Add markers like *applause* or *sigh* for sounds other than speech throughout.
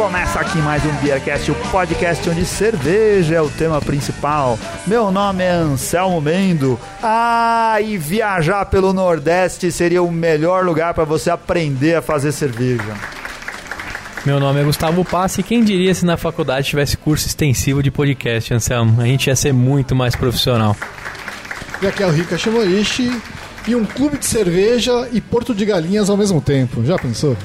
começa aqui mais um Beercast, o podcast onde cerveja é o tema principal. Meu nome é Anselmo Mendo. Ah, e viajar pelo Nordeste seria o melhor lugar para você aprender a fazer cerveja. Meu nome é Gustavo Passi e quem diria se na faculdade tivesse curso extensivo de podcast, Anselmo? A gente ia ser muito mais profissional. E aqui é o Rica Shimorishi e um clube de cerveja e porto de galinhas ao mesmo tempo. Já pensou?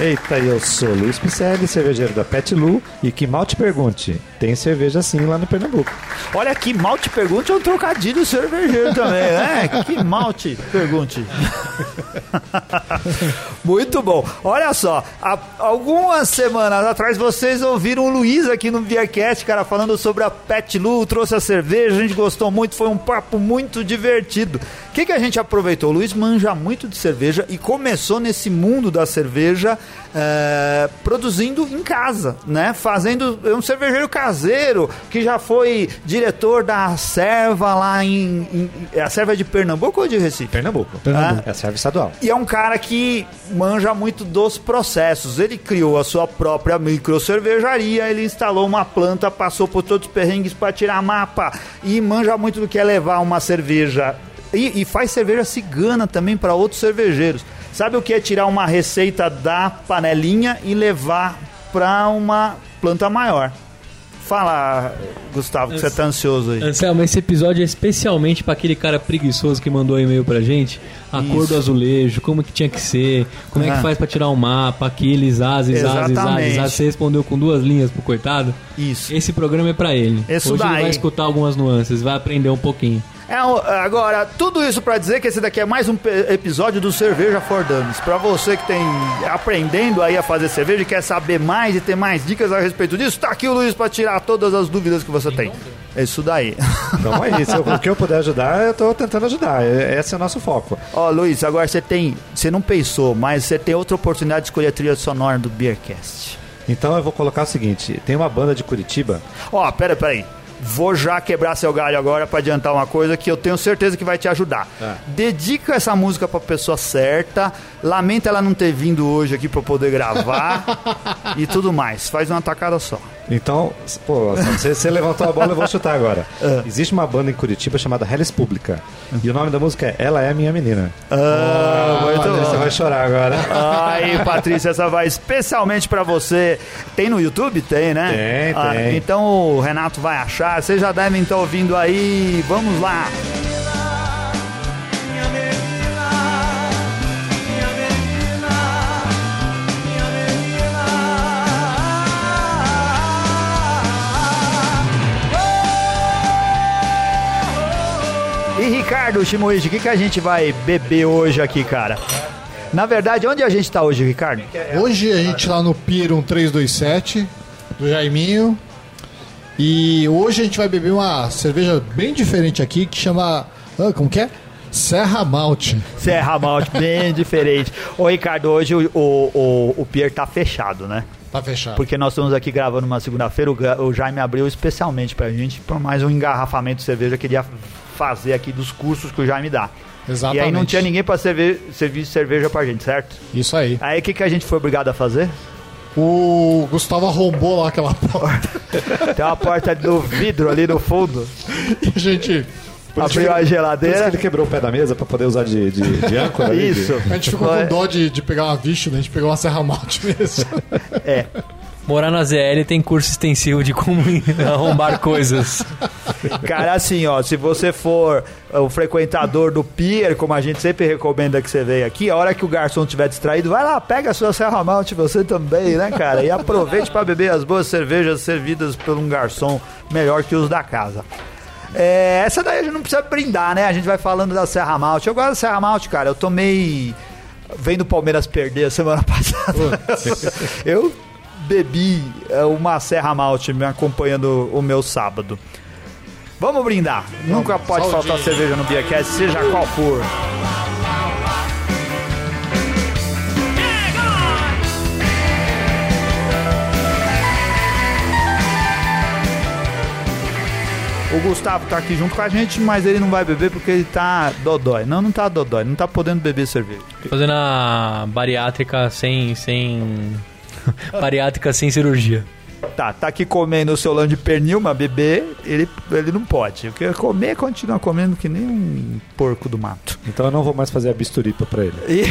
Eita, eu sou Luiz Picelli, cervejeiro da Pet Lu, e que mal te pergunte, tem cerveja assim lá no Pernambuco. Olha que mal te pergunte é um trocadilho cervejeiro também, né? Que mal te pergunte. *laughs* Muito bom. Olha só, há algumas semanas atrás vocês ouviram o Luiz aqui no Beercast, cara, falando sobre a Pet Lu, trouxe a cerveja, a gente gostou muito, foi um papo muito divertido. O que, que a gente aproveitou? O Luiz manja muito de cerveja e começou nesse mundo da cerveja é, produzindo em casa, né? Fazendo um cervejeiro caseiro que já foi diretor da Serva lá em, em é a Serva de Pernambuco ou de Recife? Pernambuco. Pernambuco. É a serva estadual. E é um cara que manja muito dos processos. Ele criou a sua própria micro cervejaria, ele instalou uma planta, passou por todos os perrengues para tirar mapa e manja muito do que é levar uma cerveja e, e, faz cerveja cigana também para outros cervejeiros. Sabe o que é tirar uma receita da panelinha e levar para uma planta maior? Fala, Gustavo, que você tá ansioso aí. Anselmo, esse episódio é especialmente para aquele cara preguiçoso que mandou e-mail pra gente. A Isso. cor do azulejo, como que tinha que ser, como ah. é que ah. faz para tirar um mapa, aqueles ases, ases, ases, ases. Você respondeu com duas linhas pro coitado? Isso. Esse programa é para ele. Isso Hoje daí. ele vai escutar algumas nuances, vai aprender um pouquinho. É, agora, tudo isso para dizer que esse daqui é mais um episódio do Cerveja for Dummies. Para você que tem aprendendo aí a fazer cerveja e quer saber mais e ter mais dicas a respeito disso, tá aqui o Luiz para tirar todas as dúvidas que você tem. É isso daí. *laughs* Então é isso. O que eu puder ajudar, eu tô tentando ajudar. Esse é o nosso foco. Ó, Luiz, agora você tem. Você não pensou, mas você tem outra oportunidade de escolher a trilha sonora do Beercast. Então eu vou colocar o seguinte: tem uma banda de Curitiba. Ó, pera, pera aí. Vou já quebrar seu galho agora para adiantar uma coisa que eu tenho certeza que vai te ajudar. É. Dedica essa música para pessoa certa. Lamenta ela não ter vindo hoje aqui para poder gravar *laughs* e tudo mais. Faz uma tacada só. Então, pô, você, você levantou a bola, eu vou chutar agora. Uh. *laughs* Existe uma banda em Curitiba chamada Hellis Pública. Uh. E o nome da música é Ela é Minha Menina. Ah, oh, muito Você vai chorar agora. Aí, Patrícia, essa vai especialmente para você. Tem no YouTube? Tem, né? Tem, ah, tem. Então o Renato vai achar. Vocês já devem estar ouvindo aí. Vamos lá. Ricardo Shimoichi, o que, que a gente vai beber hoje aqui, cara? Na verdade, onde a gente tá hoje, Ricardo? Hoje a gente tá no Pier 1327 do Jaiminho. E hoje a gente vai beber uma cerveja bem diferente aqui que chama. Ah, como que é? Serra Malte. Serra Malte, bem diferente. Ô Ricardo, hoje o, o, o, o Pier tá fechado, né? Tá fechado. Porque nós estamos aqui gravando uma segunda-feira, o, o Jaime abriu especialmente pra gente, por mais um engarrafamento de cerveja, queria fazer aqui dos cursos que o Jaime dá. Exatamente. E aí não tinha ninguém para servir, servir cerveja pra gente, certo? Isso aí. Aí o que, que a gente foi obrigado a fazer? O Gustavo arrombou lá aquela porta. *laughs* Tem uma porta do vidro ali no fundo. E a gente abriu a geladeira. ele quebrou o pé da mesa para poder usar de, de, de âncora. Isso. A gente ficou com dó de, de pegar uma visto, né? A gente pegou uma serra malte mesmo. É. *laughs* Morar na ZL tem curso extensivo de como *laughs* arrombar coisas. Cara, assim, ó, se você for o frequentador do pier, como a gente sempre recomenda que você venha aqui, a hora que o garçom estiver distraído, vai lá, pega a sua Serra Malte, você também, né, cara? E aproveite para beber as boas cervejas servidas por um garçom melhor que os da casa. É, essa daí a gente não precisa brindar, né? A gente vai falando da Serra Malte. Eu gosto da Serra Malte, cara. Eu tomei vendo o Palmeiras perder a semana *laughs* passada. eu bebi é, uma Serra Malte me acompanhando o meu sábado. Vamos brindar. Vamos, Nunca pode saudinho. faltar cerveja no Beercast, seja qual for. O Gustavo tá aqui junto com a gente, mas ele não vai beber porque ele tá dodói. Não, não tá dodói, não tá podendo beber cerveja. Fazendo a bariátrica sem, sem *laughs* Bariátrica sem cirurgia. Tá, tá aqui comendo o seu lã de pernil, mas beber, ele, ele não pode. Porque comer, continua comendo que nem um porco do mato. Então eu não vou mais fazer a bisturipa pra ele. E...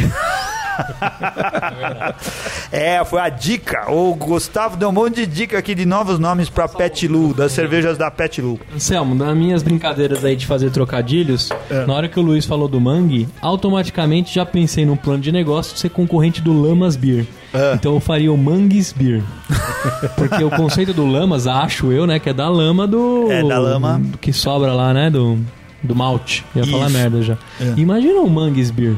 *laughs* é, foi a dica. O Gustavo deu um monte de dica aqui de novos nomes pra Pet Lu, das cervejas da Pet Lu. Selmo, nas minhas brincadeiras aí de fazer trocadilhos, é. na hora que o Luiz falou do Mangue, automaticamente já pensei num plano de negócio de ser concorrente do Lamas Beer. É. Então eu faria o Mangues Beer. *laughs* Porque o conceito do Lamas, acho eu, né, que é da lama do. É, da lama. Do que sobra lá, né? Do, do malte. Ia Isso. falar merda já. É. Imagina o Mangues Beer.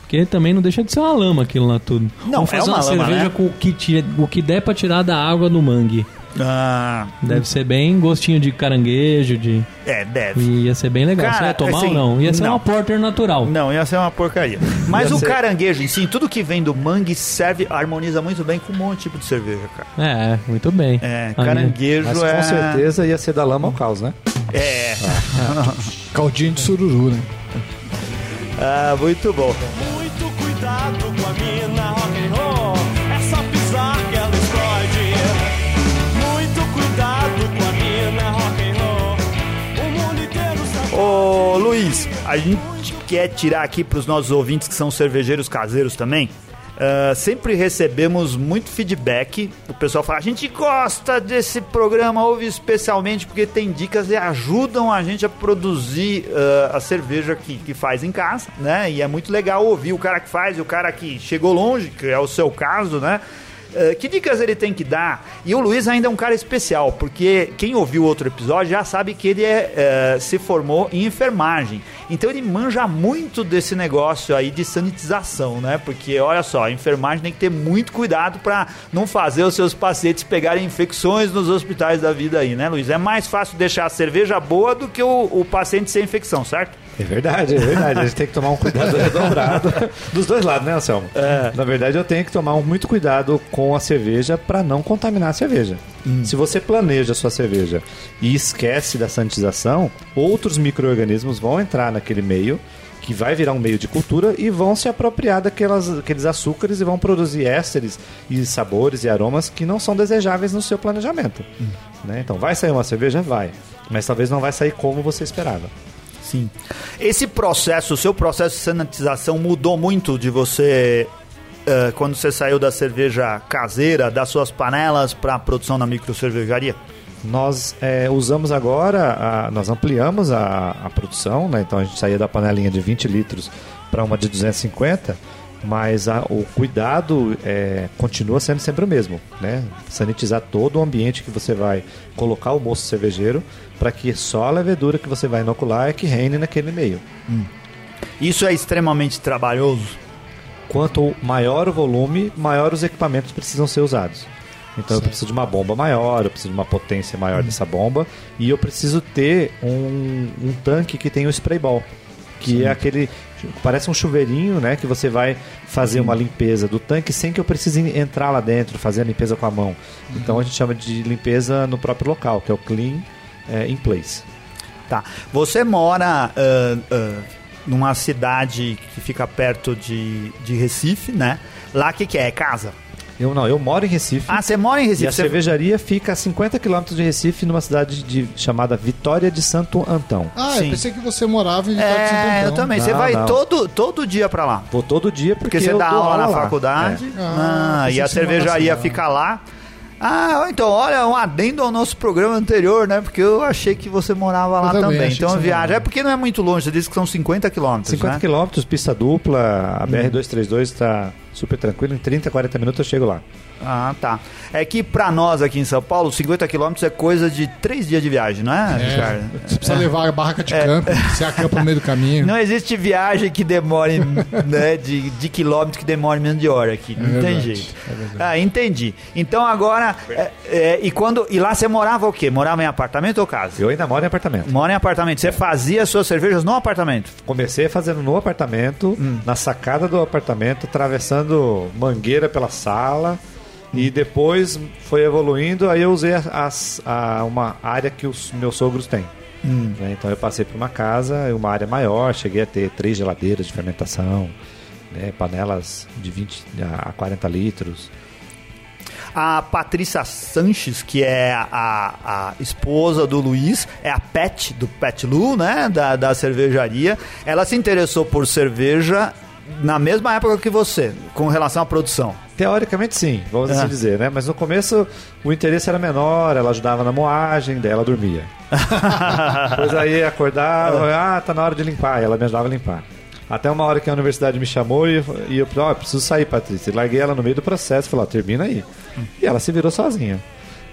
Porque também não deixa de ser uma lama aquilo lá tudo. Não, Vamos é fazer uma, uma lama, cerveja né? com o que, tira, o que der pra tirar da água do mangue. Ah. Deve ser bem gostinho de caranguejo, de. É, deve. E ia ser bem legal. Cara, Você ia tomar assim, ou não? Ia ser não. uma porter natural. Não, ia ser uma porcaria. Mas ia o ser... caranguejo em si, tudo que vem do mangue serve, harmoniza muito bem com um monte de tipo de cerveja, cara. É, muito bem. É, caranguejo Mas, é. Com certeza ia ser da lama ao caos, né? É. Ah. *laughs* Caldinho de sururu, né? Ah, muito bom. Cuidado com a mina Ô Luiz, a gente quer tirar aqui para os nossos ouvintes que são cervejeiros caseiros também Uh, sempre recebemos muito feedback. O pessoal fala: a gente gosta desse programa, ouve especialmente porque tem dicas e ajudam a gente a produzir uh, a cerveja que, que faz em casa, né? E é muito legal ouvir o cara que faz e o cara que chegou longe, que é o seu caso, né? Uh, que dicas ele tem que dar? E o Luiz ainda é um cara especial, porque quem ouviu outro episódio já sabe que ele é, uh, se formou em enfermagem. Então ele manja muito desse negócio aí de sanitização, né? Porque olha só, a enfermagem tem que ter muito cuidado para não fazer os seus pacientes pegarem infecções nos hospitais da vida aí, né, Luiz? É mais fácil deixar a cerveja boa do que o, o paciente sem infecção, certo? É verdade, é verdade. A gente tem que tomar um cuidado redobrado dos dois lados, né, Anselmo? É. Na verdade, eu tenho que tomar muito cuidado com a cerveja para não contaminar a cerveja. Hum. Se você planeja a sua cerveja e esquece da sanitização, outros micro-organismos vão entrar naquele meio que vai virar um meio de cultura e vão se apropriar daquelas, daqueles açúcares e vão produzir ésteres e sabores e aromas que não são desejáveis no seu planejamento. Hum. Né? Então, vai sair uma cerveja? Vai. Mas talvez não vai sair como você esperava. Esse processo, o seu processo de sanitização mudou muito de você uh, quando você saiu da cerveja caseira, das suas panelas para a produção na micro cervejaria? Nós é, usamos agora, a, nós ampliamos a, a produção, né? então a gente saía da panelinha de 20 litros para uma de 250 mas a, o cuidado é, continua sendo sempre o mesmo, né? Sanitizar todo o ambiente que você vai colocar o moço cervejeiro para que só a levedura que você vai inocular é que reine naquele meio. Hum. Isso é extremamente trabalhoso. Quanto maior o volume, maior os equipamentos precisam ser usados. Então certo. eu preciso de uma bomba maior, eu preciso de uma potência maior hum. dessa bomba e eu preciso ter um, um tanque que tem o spray ball que Sim. é aquele parece um chuveirinho, né, que você vai fazer Sim. uma limpeza do tanque sem que eu precise entrar lá dentro, fazer a limpeza com a mão. Uhum. Então a gente chama de limpeza no próprio local, que é o clean é, in place. Tá. Você mora uh, uh, numa cidade que fica perto de, de Recife, né? Lá que que é? É casa? Eu não, eu moro em Recife. Ah, você mora em Recife? E a você... cervejaria fica a 50 quilômetros de Recife, numa cidade de, chamada Vitória de Santo Antão. Ah, Sim. eu pensei que você morava em Vitória é, de Santo Antão. eu também. Não, você vai todo, todo dia pra lá? Vou todo dia porque, porque você dá aula, aula na lá. faculdade. É. Ah, ah e a cervejaria fica lá. Ah, então, olha, um adendo ao nosso programa anterior, né? Porque eu achei que você morava lá também. também. Então, viagem. É porque não é muito longe, você disse que são 50 quilômetros. 50 né? quilômetros, pista dupla, a BR-232 está super tranquilo, em 30, 40 minutos eu chego lá. Ah, tá. É que pra nós aqui em São Paulo, 50 quilômetros é coisa de três dias de viagem, não é, é Ricardo? Você precisa é. levar a barraca de é. campo, você acampa no meio do caminho. Não existe viagem que demore, né, de, de quilômetro que demore menos de hora aqui. É não verdade, tem jeito. É ah, entendi. Então agora, é, é, e quando e lá você morava o quê? Morava em apartamento ou casa? Eu ainda moro em apartamento. Mora em apartamento. Você fazia suas cervejas no apartamento? Comecei fazendo no apartamento, hum. na sacada do apartamento, atravessando mangueira pela sala. E depois foi evoluindo, aí eu usei as, a, uma área que os meus sogros têm. Hum. Né? Então eu passei para uma casa, uma área maior, cheguei a ter três geladeiras de fermentação, né? panelas de 20 a 40 litros. A Patrícia Sanches, que é a, a esposa do Luiz, é a Pet, do Pet Lu, né? Da, da cervejaria. Ela se interessou por cerveja na mesma época que você, com relação à produção. Teoricamente sim, vamos assim dizer, né? Mas no começo o interesse era menor, ela ajudava na moagem, daí ela dormia. *laughs* Depois aí acordava, ah, tá na hora de limpar, ela me ajudava a limpar. Até uma hora que a universidade me chamou e, e eu falei, ó, preciso sair, Patrícia. E larguei ela no meio do processo, falei, ó, termina aí. E ela se virou sozinha.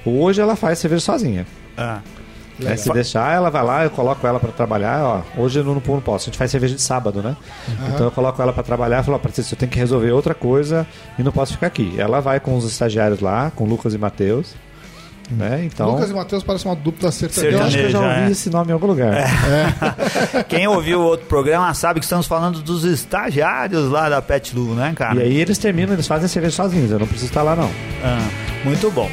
Hoje ela faz cerveja sozinha. Ah. Né? Se deixar, ela vai lá, eu coloco ela pra trabalhar. Ó, hoje eu não, não posso, a gente faz cerveja de sábado, né? Então eu coloco ela pra trabalhar e falo, ó, Patrícia, eu tenho que resolver outra coisa e não posso ficar aqui. Ela vai com os estagiários lá, com o Lucas e Matheus. Né? Então, Lucas e Matheus parecem uma dupla sertaneja. eu acho que eu já ouvi é. esse nome em algum lugar. *laughs* Quem ouviu o outro programa sabe que estamos falando dos estagiários lá da Pet Lu, né, cara? E aí eles terminam, eles fazem a cerveja sozinhos, eu não preciso estar lá não. Ah, muito bom.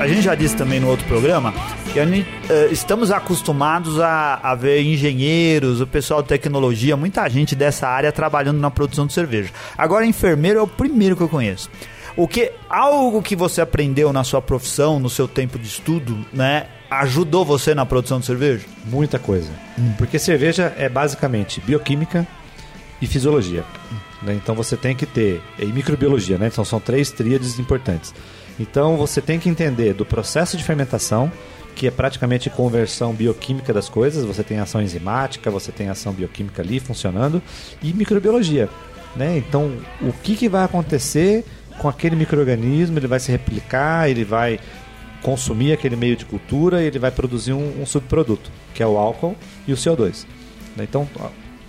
A gente já disse também no outro programa que gente, eh, estamos acostumados a, a ver engenheiros, o pessoal de tecnologia, muita gente dessa área trabalhando na produção de cerveja. Agora, enfermeiro é o primeiro que eu conheço. O que algo que você aprendeu na sua profissão, no seu tempo de estudo, né, ajudou você na produção de cerveja? Muita coisa. Porque cerveja é basicamente bioquímica e fisiologia. né? Então você tem que ter. E microbiologia, né? Então são três tríades importantes. Então você tem que entender do processo de fermentação, que é praticamente conversão bioquímica das coisas. Você tem ação enzimática, você tem ação bioquímica ali funcionando, e microbiologia. Né? Então, o que, que vai acontecer com aquele microorganismo? Ele vai se replicar, ele vai consumir aquele meio de cultura e ele vai produzir um, um subproduto, que é o álcool e o CO2. né? Então,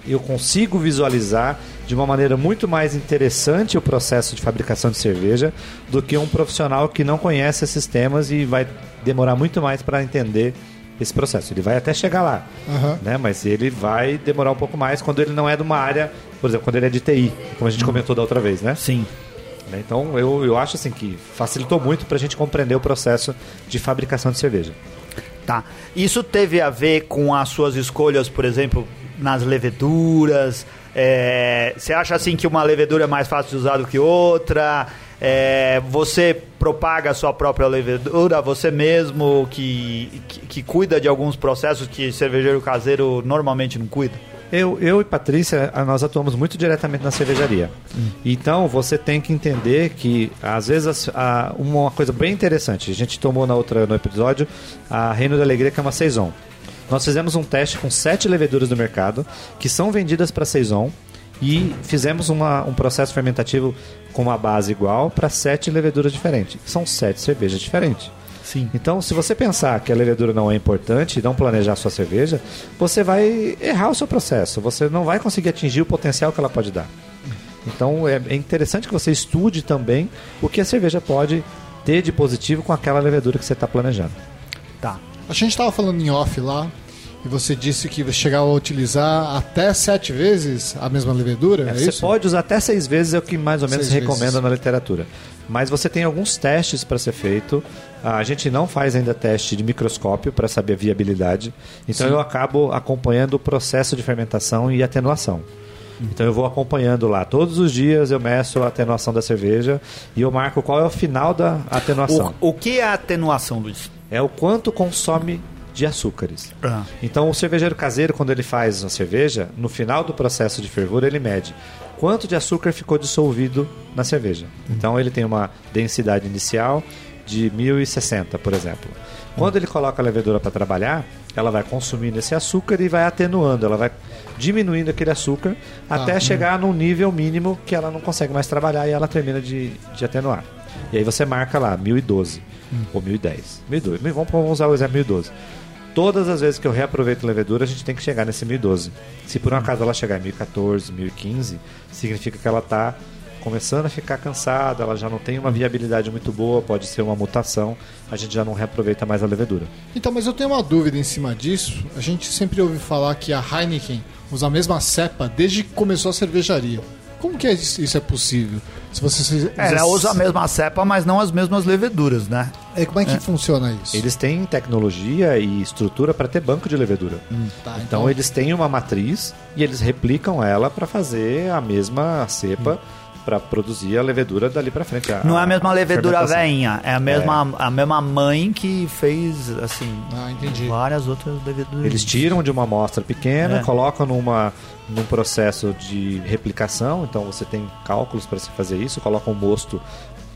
eu consigo visualizar de uma maneira muito mais interessante o processo de fabricação de cerveja do que um profissional que não conhece esses temas e vai demorar muito mais para entender esse processo. Ele vai até chegar lá, Aham. né? mas ele vai demorar um pouco mais quando ele não é de uma área, por exemplo, quando ele é de TI, como a gente comentou da outra vez, né? Sim. Né? Então eu, eu acho assim que facilitou muito para a gente compreender o processo de fabricação de cerveja. Tá. Isso teve a ver com as suas escolhas, por exemplo, nas leveduras? É, Você acha assim que uma levedura é mais fácil de usar do que outra? É, você propaga a sua própria levedura, você mesmo que, que, que cuida de alguns processos que cervejeiro caseiro normalmente não cuida? Eu, eu e Patrícia, nós atuamos muito diretamente na cervejaria. Então, você tem que entender que, às vezes, a- uma coisa bem interessante, a gente tomou na outra, no episódio a Reino da Alegria, que é uma Saison. Nós fizemos um teste com sete leveduras do mercado, que são vendidas para Saison, e fizemos uma- um processo fermentativo com uma base igual para sete leveduras diferentes. São sete cervejas diferentes. Sim. Então, se você pensar que a levedura não é importante e não planejar a sua cerveja, você vai errar o seu processo. Você não vai conseguir atingir o potencial que ela pode dar. Então, é, é interessante que você estude também o que a cerveja pode ter de positivo com aquela levedura que você está planejando. Tá. A gente estava falando em off lá, e você disse que você chegava a utilizar até sete vezes a mesma levedura, é, você isso? pode usar até seis vezes, é o que mais ou menos se recomenda vezes. na literatura. Mas você tem alguns testes para ser feito. Ah, A gente não faz ainda teste de microscópio para saber a viabilidade. Então eu acabo acompanhando o processo de fermentação e atenuação. Então eu vou acompanhando lá. Todos os dias eu meço a atenuação da cerveja e eu marco qual é o final da atenuação. O, o que é atenuação, Luiz? É o quanto consome de açúcares. Ah. Então, o cervejeiro caseiro, quando ele faz a cerveja, no final do processo de fervura, ele mede quanto de açúcar ficou dissolvido na cerveja. Então, ele tem uma densidade inicial de 1060, por exemplo. Quando ele coloca a levedura para trabalhar, ela vai consumindo esse açúcar e vai atenuando, ela vai diminuindo aquele açúcar até chegar num nível mínimo que ela não consegue mais trabalhar e ela termina de, de atenuar. E aí você marca lá 1012 ou 1010. 1012. Vamos vamos usar o exemplo 1012. Todas as vezes que eu reaproveito levedura, a gente tem que chegar nesse 1012. Se por um acaso ela chegar em 1014, 1015, significa que ela está começando a ficar cansada, ela já não tem uma viabilidade muito boa, pode ser uma mutação, a gente já não reaproveita mais a levedura. Então, mas eu tenho uma dúvida em cima disso. A gente sempre ouve falar que a Heineken usa a mesma cepa desde que começou a cervejaria. Como que é isso é possível? Se você É, ela usa a mesma cepa, mas não as mesmas leveduras, né? E como é que funciona isso? Eles têm tecnologia e estrutura para ter banco de levedura. Tá, Então eles têm uma matriz e eles replicam ela para fazer a mesma cepa para produzir a levedura dali para frente. Não é a mesma levedura fermentação. veinha, é a mesma, a mesma mãe que fez, assim, Ah, entendi. várias outras leveduras. Eles tiram de uma amostra pequena, É. colocam numa, num processo de replicação, então você tem cálculos para se fazer isso, colocam o mosto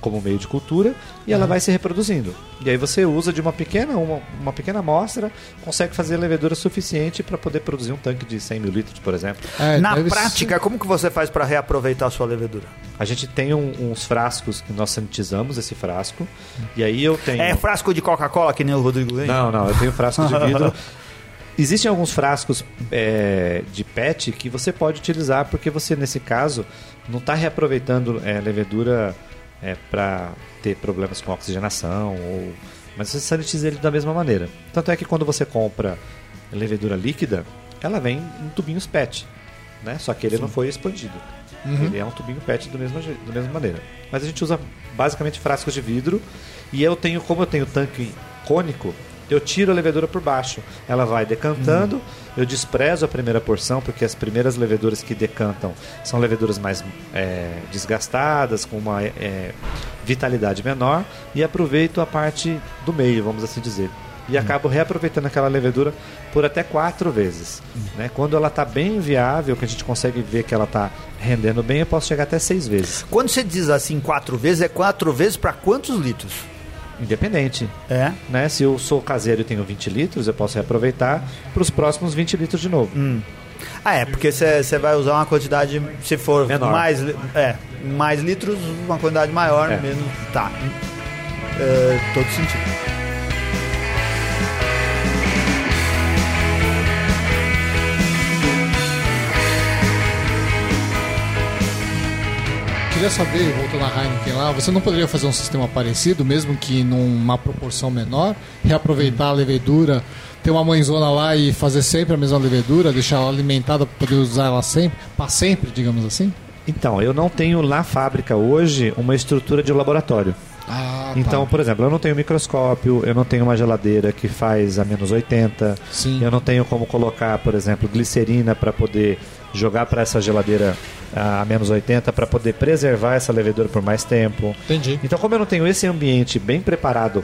como meio de cultura e ela vai se reproduzindo. E aí você usa de uma pequena, uma, uma pequena amostra, consegue fazer levedura suficiente para poder produzir um tanque de 100 mil litros, por exemplo. É, Na prática, como que você faz para reaproveitar a sua levedura? A gente tem um- uns frascos que nós sanitizamos esse frasco, e aí eu tenho... É frasco de Coca-Cola, que nem o Rodrigo vem? Não, não, eu tenho frascos de vidro. *laughs* Existem alguns frascos é, de PET que você pode utilizar porque você, nesse caso, não está reaproveitando é, levedura para ter problemas com oxigenação, ou... mas você sanitiza ele da mesma maneira. Tanto é que quando você compra levedura líquida, ela vem em tubinhos PET, né? só que ele não foi expandido. Ele é um tubinho PET do mesmo, da mesma maneira. Mas a gente usa basicamente frascos de vidro e eu tenho, como eu tenho tanque cônico, eu tiro a levedura por baixo. Ela vai decantando, eu desprezo a primeira porção, porque as primeiras leveduras que decantam são leveduras mais é, desgastadas, com uma é, vitalidade menor, e aproveito a parte do meio, vamos assim dizer. E acabo reaproveitando aquela levedura por até quatro vezes. Né? Quando ela está bem viável, que a gente consegue ver que ela está rendendo bem, eu posso chegar até seis vezes. Quando você diz assim quatro vezes, é quatro vezes para quantos litros? Independente. É. Né? Se eu sou caseiro e tenho 20 litros, eu posso reaproveitar para os próximos 20 litros de novo. Ah, é, porque você vai usar uma quantidade, se for Menor. mais, é, mais litros, uma quantidade maior, É. menos. Tá. É, todo sentido. Queria saber, voltando à Heineken lá, você não poderia fazer um sistema parecido, mesmo que numa proporção menor, reaproveitar a levedura, ter uma mãezona lá e fazer sempre a mesma levedura, deixar ela alimentada para poder usar ela sempre, para sempre, digamos assim? Então, eu não tenho na fábrica hoje uma estrutura de laboratório. Ah, Então, por exemplo, eu não tenho microscópio, eu não tenho uma geladeira que faz a menos 80, Sim. eu não tenho como colocar, por exemplo, glicerina para poder jogar para essa geladeira ah, a menos 80 para poder preservar essa levedura por mais tempo. Entendi. Então, como eu não tenho esse ambiente bem preparado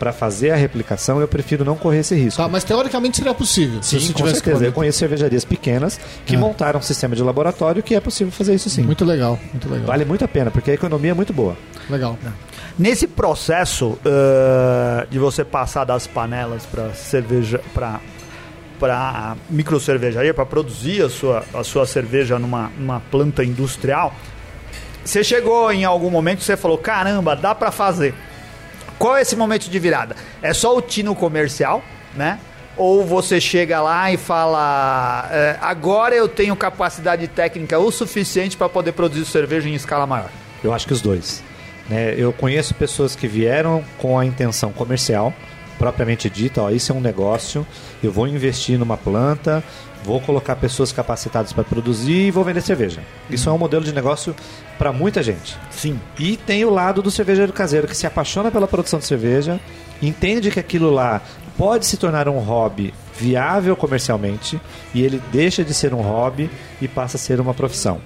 para fazer a replicação, eu prefiro não correr esse risco. Tá, mas teoricamente seria possível. Sim, se você com tivesse certeza. Eu equipamento. conheço cervejarias pequenas que Ah. montaram um sistema de laboratório que é possível fazer isso sim. Muito legal, muito legal. Vale muito a pena, porque a economia é muito boa. Legal. Nesse processo eh, de você passar das panelas para cerveja, para para micro cervejaria, para produzir a sua, a sua cerveja numa, numa planta industrial, você chegou em algum momento que você falou: caramba, dá para fazer. Qual é esse momento de virada? É só o tino comercial, né? Ou você chega lá e fala: eh, agora eu tenho capacidade técnica o suficiente para poder produzir cerveja em escala maior? Eu acho que os dois. Né? Eu conheço pessoas que vieram com a intenção comercial, propriamente dita, ó, isso é um negócio, eu vou investir numa planta, vou colocar pessoas capacitadas para produzir e vou vender cerveja. Isso é um modelo de negócio para muita gente. Sim. E tem o lado do cervejeiro caseiro que se apaixona pela produção de cerveja, entende que aquilo lá pode se tornar um hobby viável comercialmente e ele deixa de ser um hobby e passa a ser uma profissão.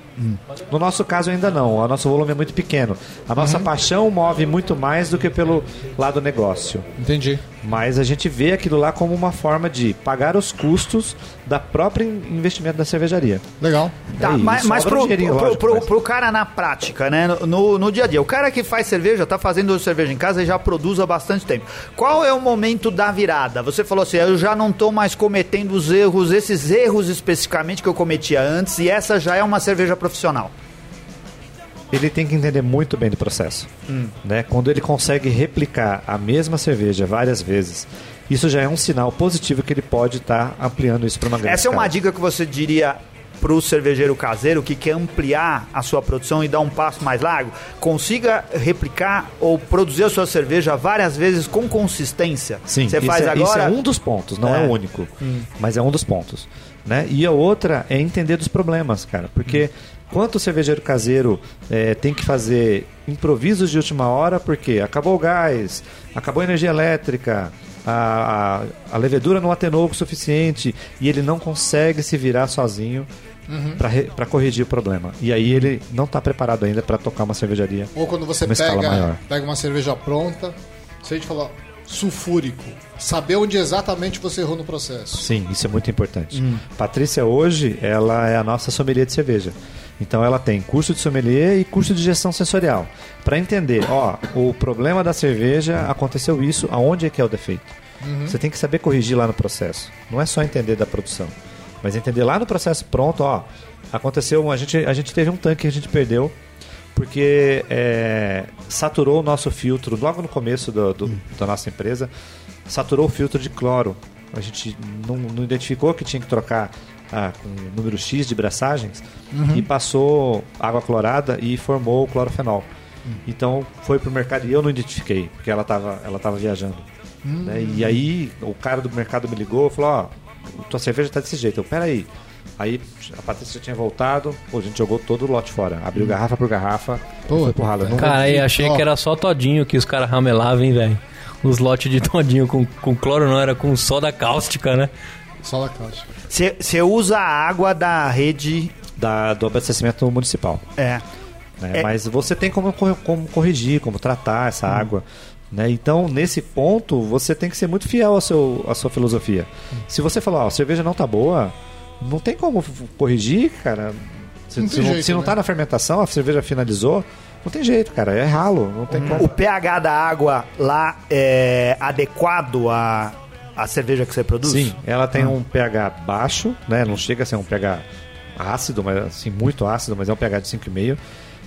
No nosso caso ainda não, o nosso volume é muito pequeno. A nossa paixão move muito mais do que pelo lado negócio. Entendi. Mas a gente vê aquilo lá como uma forma de pagar os custos da própria in- investimento da cervejaria. Legal. Tá, É, mas, mas pro, um pro, lógico, pro- mas- pro cara na prática, né? No, no dia a dia. O cara que faz cerveja, tá fazendo cerveja em casa e já produz há bastante tempo. Qual é o momento da virada? Você falou assim, eu já não tô mais cometendo os erros, esses erros especificamente que eu cometia antes, e essa já é uma cerveja profissional. ele tem que entender muito bem do processo. Né? Quando ele consegue replicar a mesma cerveja várias vezes, isso já é um sinal positivo que ele pode estar ampliando isso para uma grande Essa é uma escala. dica que você diria pro cervejeiro caseiro que quer ampliar a sua produção e dar um passo mais largo, consiga replicar ou produzir a sua cerveja várias vezes com consistência. Sim, você faz é, agora. isso é um dos pontos, não é, É. o único, mas é um dos pontos. Né? E a outra é entender dos problemas, cara. Porque quanto o cervejeiro caseiro é, tem que fazer improvisos de última hora, porque acabou o gás, acabou a energia elétrica, a, a, a levedura não atenuou o suficiente e ele não consegue se virar sozinho Uhum. para corrigir o problema. E aí ele não está preparado ainda para tocar uma cervejaria. Ou quando você pega, pega uma cerveja pronta, se a gente falar sulfúrico, saber onde exatamente você errou no processo. Sim, isso é muito importante. Patrícia hoje, ela é a nossa sommelier de cerveja. Então ela tem curso de sommelier e curso de gestão sensorial. Para entender, ó, o problema da cerveja aconteceu isso, aonde é que é o defeito? Você tem que saber corrigir lá no processo. Não é só entender da produção, mas entender lá no processo pronto, ó, aconteceu, a gente, a gente teve um tanque que a gente perdeu porque é, saturou o nosso filtro logo no começo do, do- da nossa empresa, saturou o filtro de cloro. A gente não, não identificou que tinha que trocar ah, com número X de braçagens e passou água clorada e formou o clorofenol. Então foi pro mercado e eu não identifiquei, porque ela estava ela tava viajando. né? E aí o cara do mercado me ligou e falou, ó, tua cerveja tá desse jeito. Eu, peraí. Aí a Patrícia tinha voltado, pô, a gente jogou todo o lote fora. Abriu garrafa por garrafa, Pô, foi pro ralo. Cara, aí achei Ó. que era só todinho que os caras ramelavam, hein, velho. Os lotes de todinho com, com cloro não, era com soda cáustica, né? Na caixa. Você usa a água da rede. da, do abastecimento municipal. É. né? É. Mas você tem como, como corrigir, como tratar essa água. Né? Então, nesse ponto, você tem que ser muito fiel ao seu, à sua filosofia. Se você falar, ó, a cerveja não tá boa, não tem como corrigir, cara. Se Não se não, jeito, se não né? tá na fermentação, a cerveja finalizou, não tem jeito, cara. É ralo, não tem como. O pH da água lá é adequado à, à cerveja que você produz? Sim, ela tem um pH baixo, né? Não chega a ser um pH ácido, mas assim, muito ácido, mas é um pH de 5,5.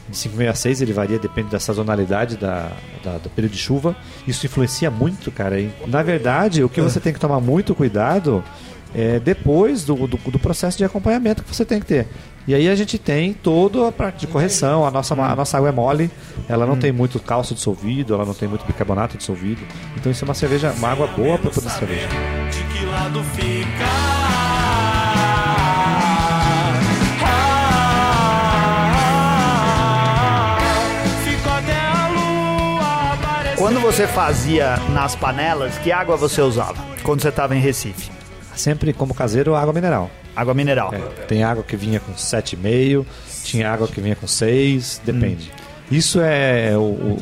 De 5,5 a 6 ele varia, depende da sazonalidade da, da- do período de chuva. Isso influencia muito, cara. E, na verdade, o que você tem que tomar muito cuidado é depois do, do, do processo de acompanhamento que você tem que ter. E aí a gente tem toda a parte de correção, a nossa, a nossa água é mole, ela não tem muito cálcio dissolvido, ela não tem muito bicarbonato dissolvido. Então isso é uma cerveja, uma água boa para toda cerveja. De que lado ficar? Quando você fazia nas panelas, que água você usava? Quando você estava em Recife? Sempre como caseiro, água mineral. Água mineral. É, tem água que vinha com 7,5, tinha água que vinha com 6, depende. Isso é o, o,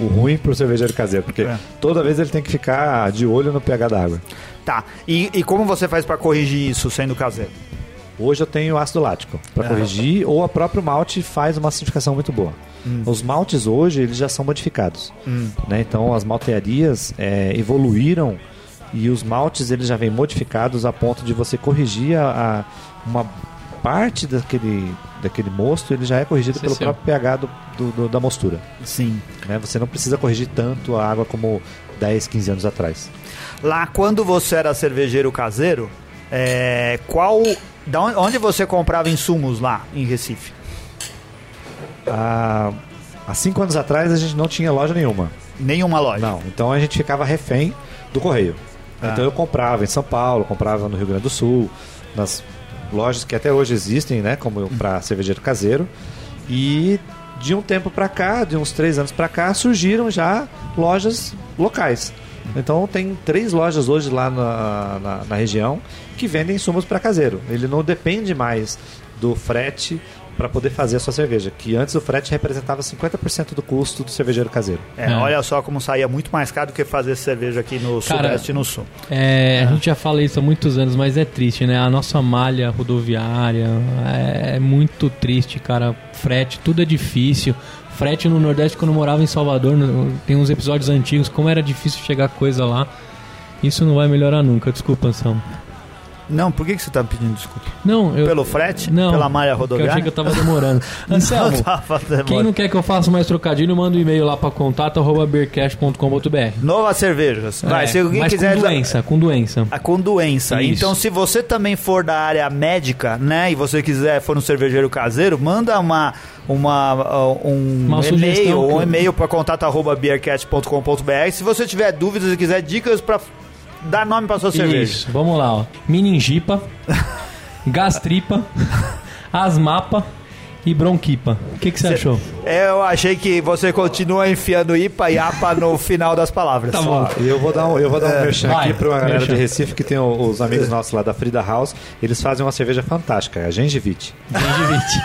o- o ruim pro cervejeiro caseiro, porque É. toda vez ele tem que ficar de olho no pH da água. Tá. E, e como você faz para corrigir isso sendo caseiro? Hoje eu tenho ácido lático para Ah. corrigir, ou a próprio malte faz uma acidificação muito boa. Os maltes hoje eles já são modificados, né? Então as maltearias é, evoluíram e os maltes eles já vêm modificados a ponto de você corrigir a, a- uma parte daquele daquele mosto ele já é corrigido pelo Sim, sim. próprio pH do, do- do- da mostura. Sim. Né? Você não precisa corrigir tanto a água como 10, 15 anos atrás. Lá, quando você era cervejeiro caseiro, é, qual. Da onde, onde você comprava insumos lá em Recife? Há, há cinco anos atrás a gente não tinha loja nenhuma. Nenhuma loja. Não, então a gente ficava refém do correio. Ah. Então eu comprava em São Paulo, comprava no Rio Grande do Sul, nas lojas que até hoje existem, né, como para cervejeiro caseiro. E de um tempo para cá, de uns três anos para cá, surgiram já lojas locais. Então tem três lojas hoje lá na, na, na região que vendem insumos para caseiro. Ele não depende mais do frete para poder fazer a sua cerveja, que antes o frete representava 50% do custo do cervejeiro caseiro. É, É. Olha só como saía muito mais caro do que fazer cerveja aqui no Cara, Sudeste e no Sul. É, a gente já fala isso há muitos anos, mas é triste, né? A nossa malha rodoviária é muito triste, cara. Frete, tudo é difícil. Frete no Nordeste, quando eu morava em Salvador, no- tem uns episódios antigos, como era difícil chegar coisa lá. Isso não vai melhorar nunca, desculpa, Anselmo. Não, por que, que você tá pedindo desculpa? Não, eu. Pelo frete? Não, Pela malha porque Eu rodoviária? achei que eu tava demorando. *laughs* Anselmo, Não tava demorando. quem não quer que eu faça mais trocadilho, manda um e-mail lá pra contato.beercast.com.br. Novas cervejas. Vai, É, se alguém mas quiser. com doença, com doença. Ah, com doença. Isso. Então, se você também for da área médica, né, e você quiser for um cervejeiro caseiro, manda uma uma uh, um Uma e-mail, um e-mail para contato@beercast.com.br. Se você tiver dúvidas e quiser dicas para dá nome pra sua cerveja. Isso, vamos lá, ó. Meningipa, *laughs* gastripa, asmapa e bronquipa. O que, que você achou? Eu achei que você continua enfiando IPA e APA no final das palavras. Tá bom. E eu vou dar um, eu vou dar um merchan Vai, aqui pra uma galera merchan. de Recife que tem os amigos nossos lá da Frida House. Eles fazem uma cerveja fantástica, é a Gengivite. Gengivite.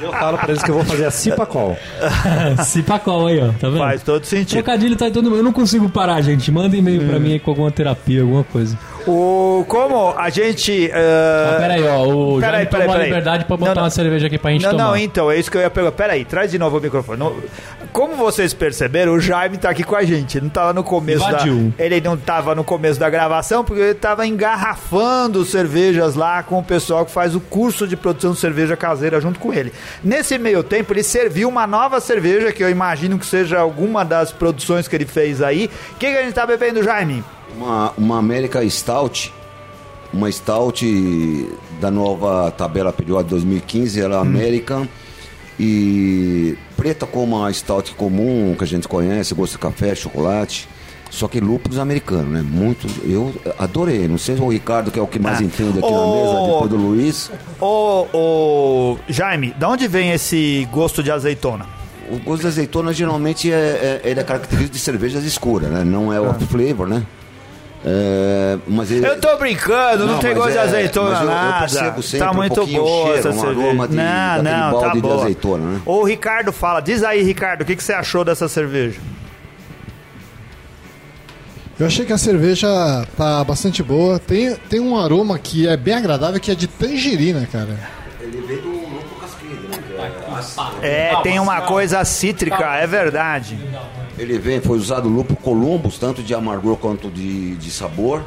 Eu falo pra eles que eu vou fazer a Cipacol. *laughs* Cipacol aí, ó. Tá vendo? Faz todo sentido. Trocadilho tá em todo mundo. Eu não consigo parar, gente. Manda e-mail Hum. pra mim aí com alguma terapia, alguma coisa. O, como a gente. Ah, Uh, pera aí, ó. O peraí, Jaime tomou peraí, a peraí. liberdade pra botar Não, não. uma cerveja aqui pra gente não, tomar. não, então, é isso que eu ia perguntar. Peraí, traz de novo o microfone. Não- como vocês perceberam, o Jaime tá aqui com a gente. Ele não tava no começo Invadiu. da. Ele não tava no começo da gravação, porque ele tava engarrafando cervejas lá com o pessoal que faz o curso de produção de cerveja caseira junto com ele. Nesse meio tempo, ele serviu uma nova cerveja, que eu imagino que seja alguma das produções que ele fez aí. O que, que a gente tá bebendo, Jaime? Uma, uma América Stout, uma Stout da nova tabela periódica 2015, ela é American e preta como a Stout comum que a gente conhece, gosto de café, chocolate. Só que lúpulos americanos, né? Muito. Eu adorei. Não sei se o Ricardo, que é o que mais Ah. entende aqui na Ô. mesa, depois do Luiz. Ô, ô, Jaime, da onde vem esse gosto de azeitona? O gosto de azeitona geralmente é, é, ele é característico de cervejas escuras, né? Não é o flavor, né? É, mas ele, Eu tô brincando, não, Não, tem gosto de é- azeitona mas eu- eu nada. sempre tá um muito o boa cheiro, essa um cerveja. de- não, não, tá de boa. azeitona, né? O Ricardo fala, diz aí, Ricardo, o que, que você achou dessa cerveja? Eu achei que a cerveja tá bastante boa. Tem, tem um aroma que é bem agradável, que é de tangerina, cara. ele veio do lúpulo casquilho, né? É, tem uma coisa cítrica, é verdade. Ele vem, foi usado lúpulo Columbus, tanto de amargor quanto de, de sabor.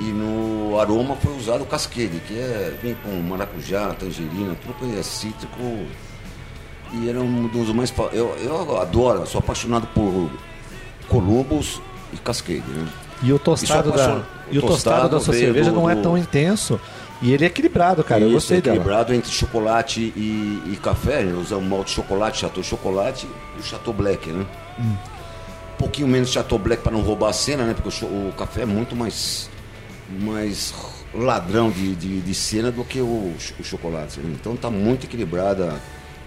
E no aroma foi usado o casquede, que é vem com maracujá, tangerina, tudo que é cítrico. E era um dos mais. Eu, eu adoro, sou apaixonado por Columbus e casquede, né? E o tostado, é da, e o tostado da sua cerveja do- não é tão intenso. E ele é equilibrado, cara. eu Isso, gostei dela. equilibrado entre chocolate e, e café. Né? Usamos malte chocolate, Chateau Chocolate e o Chateau Black, né? Um pouquinho menos Chateau Black para não roubar a cena, né? Porque o, o café é muito mais, mais ladrão de, de, de cena do que o, o chocolate. né? Então tá muito equilibrada.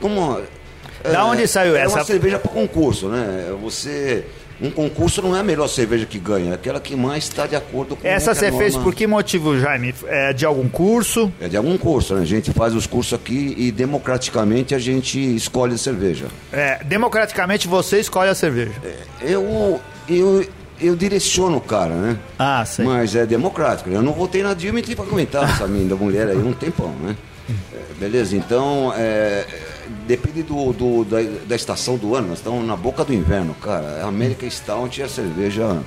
Como, Da onde saiu é essa? uma cerveja para concurso, né? Você... Um concurso não é a melhor cerveja que ganha, é aquela que mais está de acordo com Essa você fez por que motivo, Jaime? É de algum curso? é de algum curso, né? A gente faz os cursos aqui e democraticamente a gente escolhe a cerveja. É, democraticamente você escolhe a cerveja. Eu, eu, eu direciono o cara, né? Ah, sei. Mas é democrático. né? Eu não votei na Dilma e tive pra aguentar essa minha da mulher aí um tempão, né? É, Beleza? Então, é, depende do, do- da, da estação do ano. Nós estamos na boca do inverno, cara. A América Stout é a cerveja.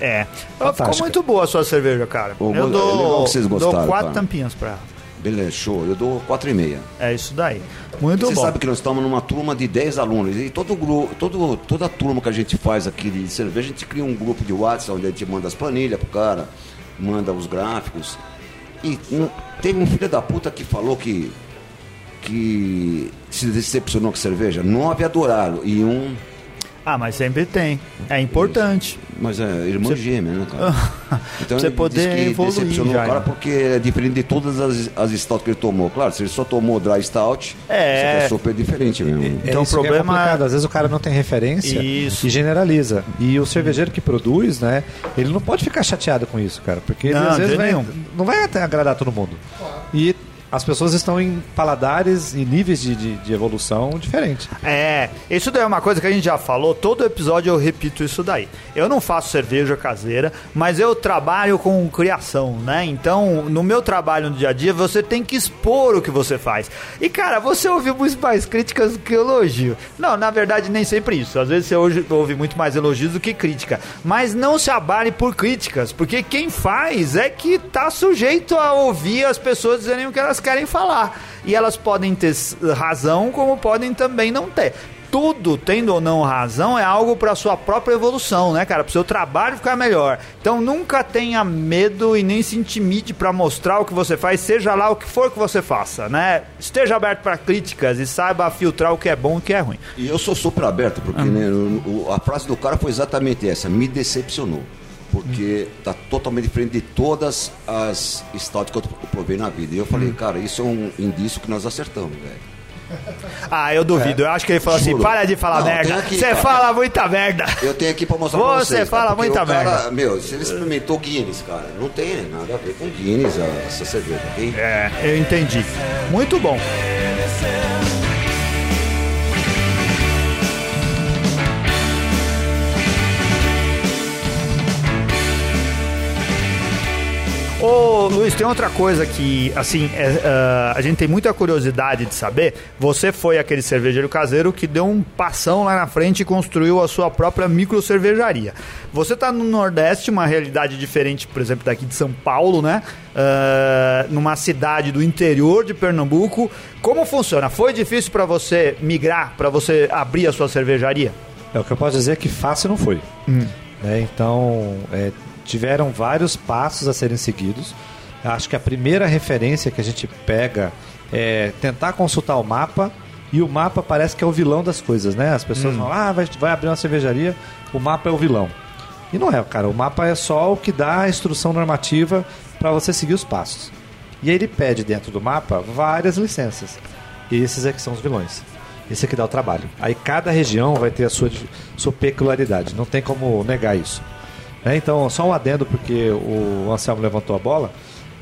É. Ficou Fantástica. muito boa a sua cerveja, cara. Ô, Eu é dou, que vocês dou gostaram, quatro cara. tampinhas pra ela. Beleza, show. Eu dou 4,5. É isso daí. Muito Você bom. sabe que nós estamos numa turma de 10 alunos e todo grupo, todo, toda turma que a gente faz aqui de cerveja, a gente cria um grupo de WhatsApp onde a gente manda as planilhas pro cara, manda os gráficos. E um- teve um filho da puta que falou que que se decepcionou com cerveja. Nove adoraram e um, Ah, mas sempre tem. É importante. mas é irmão gêmea, né, cara? *laughs* Então Você ele poder disse que evoluir, decepcionou já, o cara né? porque é diferente de todas as, as stouts que ele tomou. Claro, se ele só tomou dry stout, É. é super diferente mesmo. Então, o que problema é. Às vezes o cara não tem referência Isso. e generaliza. E o cervejeiro que produz, né? Ele não pode ficar chateado com isso, cara. Porque ele, Não, às vezes vai- não vai até agradar todo mundo. E as pessoas estão em paladares e níveis de, de, de evolução diferentes. É, isso daí é uma coisa que a gente já falou, todo episódio eu repito isso daí. Eu não faço cerveja caseira, mas eu trabalho com criação, né? Então, no meu trabalho no dia a dia, você tem que expor o que você faz. E, cara, você ouve muito mais críticas do que elogio. Não, na verdade, nem sempre isso. Às vezes você ouve muito mais elogios do que crítica. Mas não se abale por críticas, porque quem faz é que tá sujeito a ouvir as pessoas dizerem o que elas querem falar. E elas podem ter razão, como podem também não ter. Tudo, tendo ou não razão, é algo para sua própria evolução, né, cara? Para seu trabalho ficar melhor. Então nunca tenha medo e nem se intimide para mostrar o que você faz, seja lá o que for que você faça, né? Esteja aberto para críticas e saiba filtrar o que é bom e o que é ruim. E eu sou super aberto, porque né, o- o- a frase do cara foi exatamente essa, me decepcionou. Porque tá totalmente diferente de todas as stout que eu provei na vida. E eu falei, cara, isso é um indício que nós acertamos, velho. *laughs* Ah, eu duvido. Eu acho que ele falou assim: para de falar Não, merda. Você fala muita merda. Eu tenho aqui pra mostrar pra Você vocês. fala cara, muita o cara, merda. Meu, se ele experimentou Guinness, cara, não tem nada a ver com Guinness essa cerveja, ok? É, eu entendi. Muito bom. Ô Luiz, tem outra coisa que, assim, é, ah, a gente tem muita curiosidade de saber. Você foi aquele cervejeiro caseiro que deu um passão lá na frente e construiu a sua própria micro cervejaria. Você tá no Nordeste, uma realidade diferente, por exemplo, daqui de São Paulo, né? Ah, numa cidade do interior de Pernambuco. Como funciona? Foi difícil para você migrar, para você abrir a sua cervejaria? É, o que eu posso dizer é que fácil não foi. Né, Então, é, tiveram vários passos a serem seguidos. Acho que a primeira referência que a gente pega é tentar consultar o mapa. E o mapa parece que é o vilão das coisas, né? As pessoas falam, ah, vai, vai abrir uma cervejaria, o mapa é o vilão. E não é, cara. O mapa é só o que dá a instrução normativa para você seguir os passos. E aí ele pede dentro do mapa várias licenças. E esses é que são os vilões. Esse é que dá o trabalho. Aí cada região vai ter a sua, sua peculiaridade. Não tem como negar isso. Né? Então, só um adendo, porque o Anselmo levantou a bola.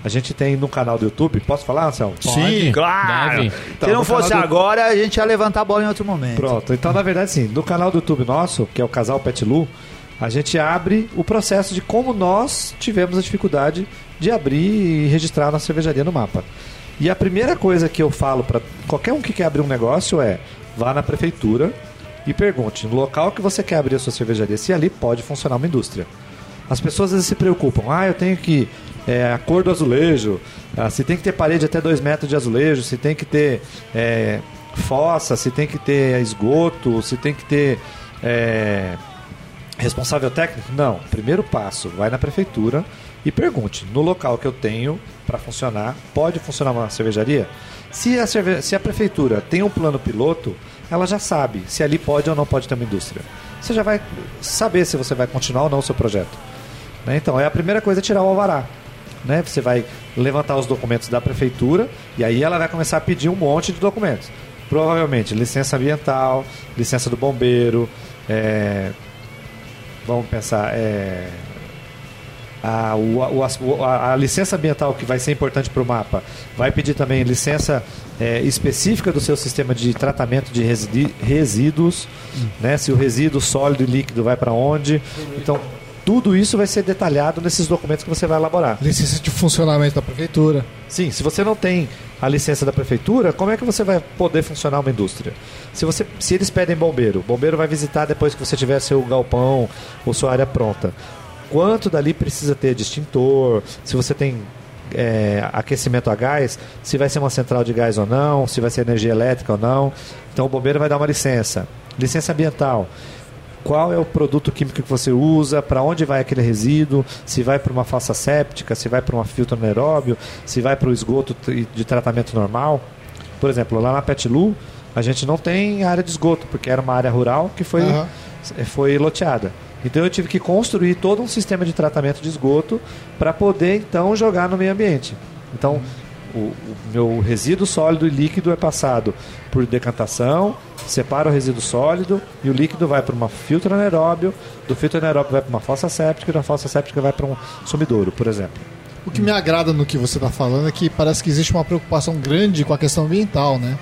A gente tem no canal do YouTube. Posso falar, Anselmo? Sim. Claro! Deve. Se Então, não fosse do- agora, a gente ia levantar a bola em outro momento. Pronto. Então, na verdade, sim. No canal do YouTube nosso, que é o Casal Pet Lu, a gente abre o processo de como nós tivemos a dificuldade de abrir e registrar a nossa cervejaria no mapa. E a primeira coisa que eu falo para qualquer um que quer abrir um negócio é vá na prefeitura e pergunte no local que você quer abrir a sua cervejaria se ali pode funcionar uma indústria. As pessoas às vezes se preocupam, ah, eu tenho que é, a cor do azulejo, ah, se tem que ter parede até 2 metros de azulejo, se tem que ter é, fossa, se tem que ter esgoto, se tem que ter é, responsável técnico? Não. Primeiro passo, vai na prefeitura e pergunte: no local que eu tenho para funcionar, pode funcionar uma cervejaria? Se a, cerve- se a prefeitura tem um plano piloto, ela já sabe se ali pode ou não pode ter uma indústria. Você já vai saber se você vai continuar ou não o seu projeto. Né? Então, é a primeira coisa é tirar o alvará. Né? Você vai levantar os documentos da prefeitura e aí ela vai começar a pedir um monte de documentos. Provavelmente licença ambiental, licença do bombeiro, é, vamos pensar, é, a, o- a- a licença ambiental que vai ser importante para o mapa vai pedir também licença é, específica do seu sistema de tratamento de resíduos, né? se o resíduo sólido e líquido vai para onde. Então, tudo isso vai ser detalhado nesses documentos que você vai elaborar. Licença de funcionamento da prefeitura. Sim, se você não tem a licença da prefeitura, como é que você vai poder funcionar uma indústria? Se, você, se eles pedem bombeiro, o bombeiro vai visitar depois que você tiver seu galpão ou sua área pronta. Quanto dali precisa ter de extintor? Se você tem é, aquecimento a gás, se vai ser uma central de gás ou não, se vai ser energia elétrica ou não. Então o bombeiro vai dar uma licença. Licença ambiental qual é o produto químico que você usa, para onde vai aquele resíduo, se vai para uma fossa séptica, se vai para uma filtro anaeróbio, se vai para o esgoto de tratamento normal. Por exemplo, lá na Petlu, a gente não tem área de esgoto, porque era uma área rural que foi, Aham. foi loteada. Então eu tive que construir todo um sistema de tratamento de esgoto para poder então jogar no meio ambiente. Então o, o meu resíduo sólido e líquido é passado por decantação, separa o resíduo sólido e o líquido vai para uma filtro anaeróbio, do filtro anaeróbio vai para uma fossa séptica e da fossa séptica vai para um sumidouro, por exemplo. O que me agrada no que você está falando é que parece que existe uma preocupação grande com a questão ambiental, né?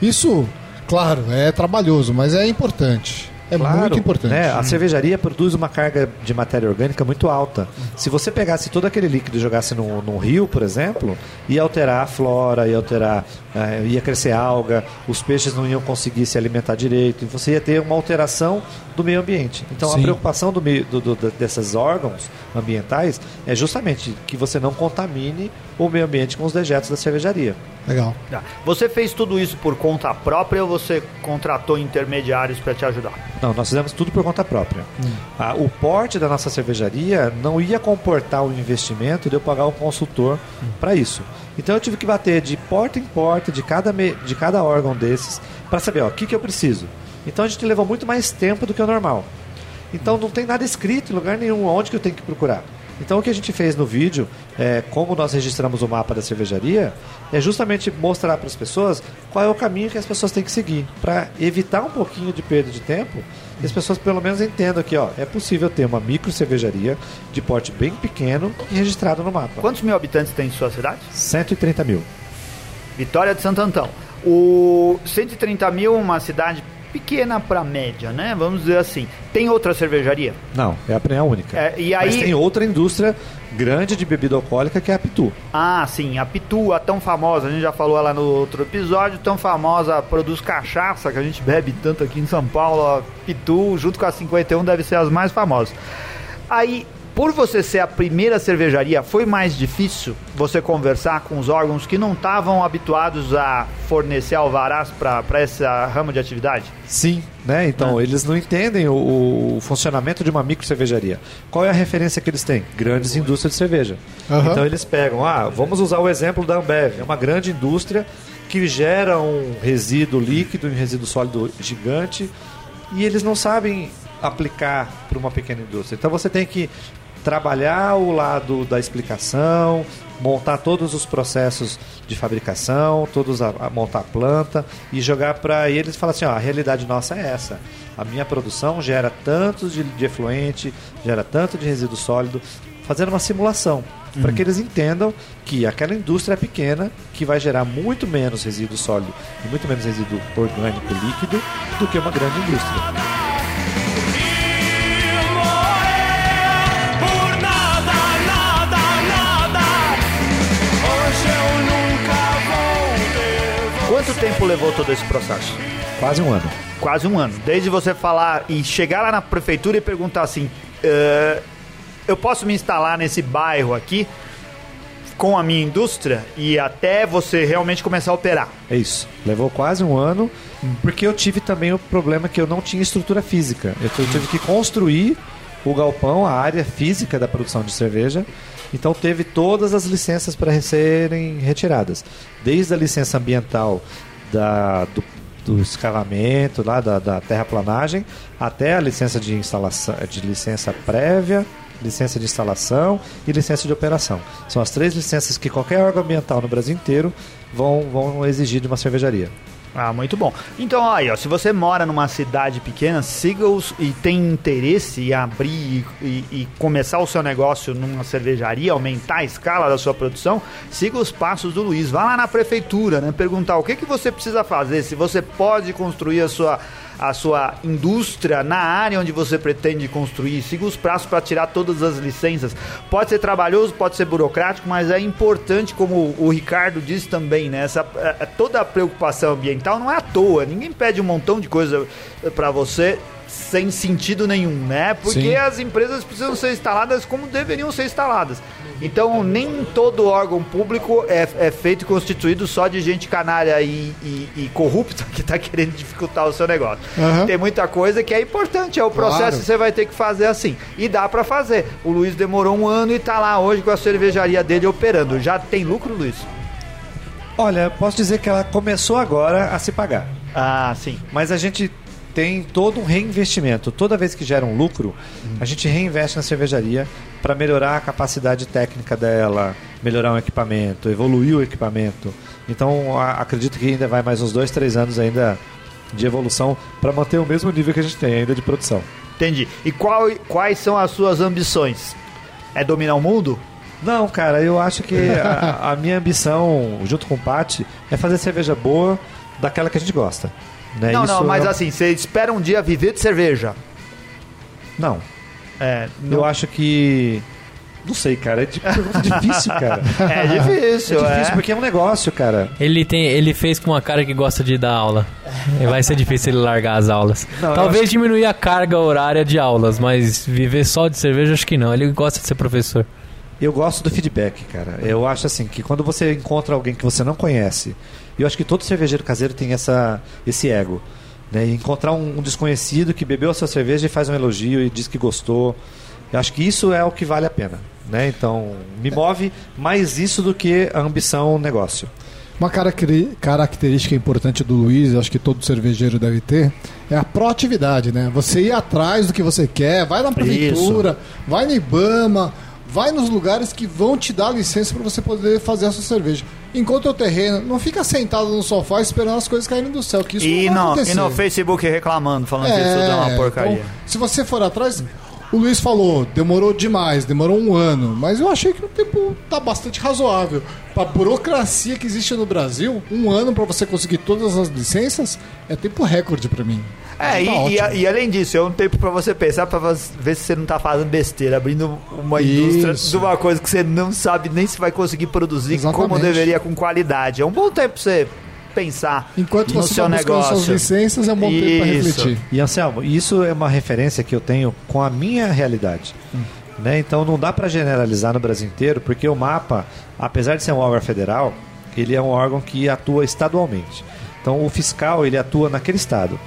Isso, claro, é trabalhoso, mas é importante. É muito importante. né? A cervejaria produz uma carga de matéria orgânica muito alta. Se você pegasse todo aquele líquido e jogasse num, num rio, por exemplo, ia alterar a flora, ia alterar, eh, ia crescer alga, os peixes não iam conseguir se alimentar direito, e você ia ter uma alteração do meio ambiente. Então Sim. a preocupação do do, do- desses órgãos ambientais é justamente que você não contamine o meio ambiente com os dejetos da cervejaria. Legal. Tá. Você fez tudo isso por conta própria ou você contratou intermediários para te ajudar? Não, nós fizemos tudo por conta própria. Ah, o porte da nossa cervejaria não ia comportar o investimento de eu pagar um consultor para isso. Então eu tive que bater de porta em porta de cada, me- de cada órgão desses para saber ó, o que, que eu preciso. Então a gente levou muito mais tempo do que o normal. Então não tem nada escrito em lugar nenhum onde que eu tenho que procurar. Então o que a gente fez no vídeo, é, como nós registramos o mapa da cervejaria, é justamente mostrar para as pessoas qual é o caminho que as pessoas têm que seguir, para evitar um pouquinho de perda de tempo e as pessoas pelo menos entendam que ó, é possível ter uma micro cervejaria de porte bem pequeno e registrado no mapa. Quantos mil habitantes tem em sua cidade? 130 mil. Vitória de Santo Antão. O 130 mil, uma cidade pequena para média, né? Vamos dizer assim. Tem outra cervejaria? Não, é a primeira única. É, e aí... Mas tem outra indústria grande de bebida alcoólica que é a Pitu. Ah, sim, a Pitu, a tão famosa, a gente já falou lá no outro episódio, tão famosa, produz cachaça, que a gente bebe tanto aqui em São Paulo, a Pitu, junto com a 51, deve ser as mais famosas. Aí, por você ser a primeira cervejaria, foi mais difícil você conversar com os órgãos que não estavam habituados a fornecer alvarás para essa rama de atividade? Sim, né? Então, Ah. eles não entendem o, o funcionamento de uma micro cervejaria. Qual é a referência que eles têm? Grandes indústrias de cerveja. Aham. Então, eles pegam, ah, vamos usar o exemplo da Ambev. É uma grande indústria que gera um resíduo líquido e um resíduo sólido gigante e eles não sabem aplicar para uma pequena indústria. Então, você tem que trabalhar o lado da explicação, montar todos os processos de fabricação, todos a, a montar a planta e jogar para eles e falar assim, ó, a realidade nossa é essa. A minha produção gera tanto de, de efluente, gera tanto de resíduo sólido, fazendo uma simulação para que eles entendam que aquela indústria é pequena, que vai gerar muito menos resíduo sólido e muito menos resíduo orgânico líquido do que uma grande indústria. Quanto tempo levou todo esse processo? Quase um ano. Quase um ano. Desde você falar e chegar lá na prefeitura e perguntar assim: "Eh, eu posso me instalar nesse bairro aqui com a minha indústria e até você realmente começar a operar. É isso. Levou quase um ano, porque eu tive também o problema que eu não tinha estrutura física. Eu tive que construir o galpão, a área física da produção de cerveja. Então teve todas as licenças para serem retiradas. Desde a licença ambiental da, do, do escavamento, lá da, da terraplanagem, até a licença de instalação, de licença prévia, licença de instalação e licença de operação. São as três licenças que qualquer órgão ambiental no Brasil inteiro vão, vão exigir de uma cervejaria. Ah, muito bom. Então, aí, ó, se você mora numa cidade pequena, siga-os e tem interesse em abrir e, e começar o seu negócio numa cervejaria, aumentar a escala da sua produção, siga os passos do Luiz. Vá lá na prefeitura, né? Perguntar o que, que você precisa fazer, se você pode construir a sua a sua indústria na área onde você pretende construir. Siga os prazos para tirar todas as licenças. Pode ser trabalhoso, pode ser burocrático, mas é importante, como o Ricardo disse também, né? Essa, é, toda a preocupação ambiental não é à toa. Ninguém pede um montão de coisa para você sem sentido nenhum, né? Porque Sim. as empresas precisam ser instaladas como deveriam ser instaladas. Então, nem todo órgão público é, é feito e constituído só de gente canalha e, e, e corrupta que está querendo dificultar o seu negócio. Aham. Tem muita coisa que é importante, é o processo Claro. que você vai ter que fazer assim. E dá para fazer. O Luiz demorou um ano e tá lá hoje com a cervejaria dele operando. Já tem lucro, Luiz? Olha, posso dizer que ela começou agora a se pagar. Ah, sim. Mas a gente tem todo um reinvestimento. Toda vez que gera um lucro, a gente reinveste na cervejaria para melhorar a capacidade técnica dela, melhorar o equipamento, evoluir o equipamento. Então, a- acredito que ainda vai mais uns dois, três anos ainda de evolução para manter o mesmo nível que a gente tem ainda de produção. Entendi. E qual, quais são as suas ambições? É dominar o mundo? Não, cara, eu acho que *laughs* a, a minha ambição, junto com o Pati, é fazer cerveja boa daquela que a gente gosta. Né? não, Isso não, mas é- assim, você espera um dia viver de cerveja. Não, É, eu acho que. Não sei, cara. É pergunta *laughs* difícil, cara. é *laughs* difícil, É é. difícil porque é um negócio, cara. Ele, tem, ele fez com uma cara que gosta de dar aula. E Vai ser difícil ele largar as aulas. Não, Talvez diminuir a carga horária de aulas, mas viver só de cerveja, acho que não. Ele gosta de ser professor. Eu gosto do feedback, cara. Eu acho assim que quando você encontra alguém que você não conhece, e eu acho que todo cervejeiro caseiro tem essa, esse ego. Né? E encontrar um, um desconhecido que bebeu a sua cerveja e faz um elogio e diz que gostou. Eu acho que isso é o que vale a pena. Né? Então, me move mais isso do que a ambição negócio. Uma característica importante do Luiz, acho que todo cervejeiro deve ter, é a proatividade, né? Você ir atrás do que você quer, vai na prefeitura, vai no Ibama, vai nos lugares que vão te dar licença para você poder fazer a sua cerveja. Encontra o terreno, não fica sentado no sofá esperando as coisas caírem do céu, que isso E não vai no, e acontecer. no Facebook reclamando, falando que isso é uma porcaria. então, se você for atrás, o Luiz falou, demorou demais, demorou um ano, mas eu achei que o tempo tá bastante razoável. Pra burocracia que existe no Brasil, um ano pra você conseguir todas as licenças é tempo recorde pra mim. É, Tá e, e, ótimo. e além disso, é um tempo pra você pensar, pra você ver se você não tá fazendo besteira, abrindo uma indústria Isso. de uma coisa que você não sabe nem se vai conseguir produzir Exatamente. como deveria, com qualidade. É um bom tempo pra você pensar Enquanto no você seu tá negócio. suas licenças, é um bom tempo pra Isso. refletir. E Anselmo, isso é uma referência que eu tenho com a minha realidade. Né? Então não dá para generalizar no Brasil inteiro, porque o mapa, apesar de ser um órgão federal, ele é um órgão que atua estadualmente. Então o fiscal ele atua naquele estado.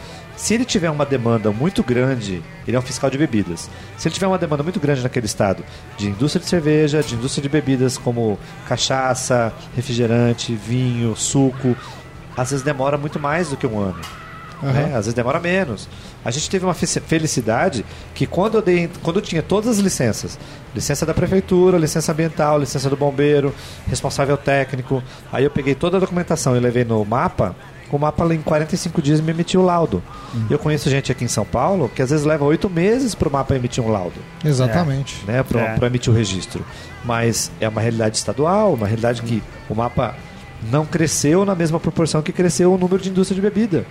Se ele tiver uma demanda muito grande, ele é um fiscal de bebidas. Se ele tiver uma demanda muito grande naquele estado de indústria de cerveja, de indústria de bebidas como cachaça, refrigerante, vinho, suco, às vezes demora muito mais do que um ano né? Às vezes demora menos. A gente teve uma fe- felicidade que quando eu, dei, quando eu tinha todas as licenças, licença da prefeitura, licença ambiental, licença do bombeiro, responsável técnico, aí eu peguei toda a documentação e levei no mapa, o mapa em 45 dias me emitiu o laudo. Eu conheço gente aqui em São Paulo que às vezes leva oito meses para o mapa emitir um laudo Exatamente. né, para É. emitir o registro. Mas é uma realidade estadual, uma realidade que o mapa não cresceu na mesma proporção que cresceu o número de indústria de bebida.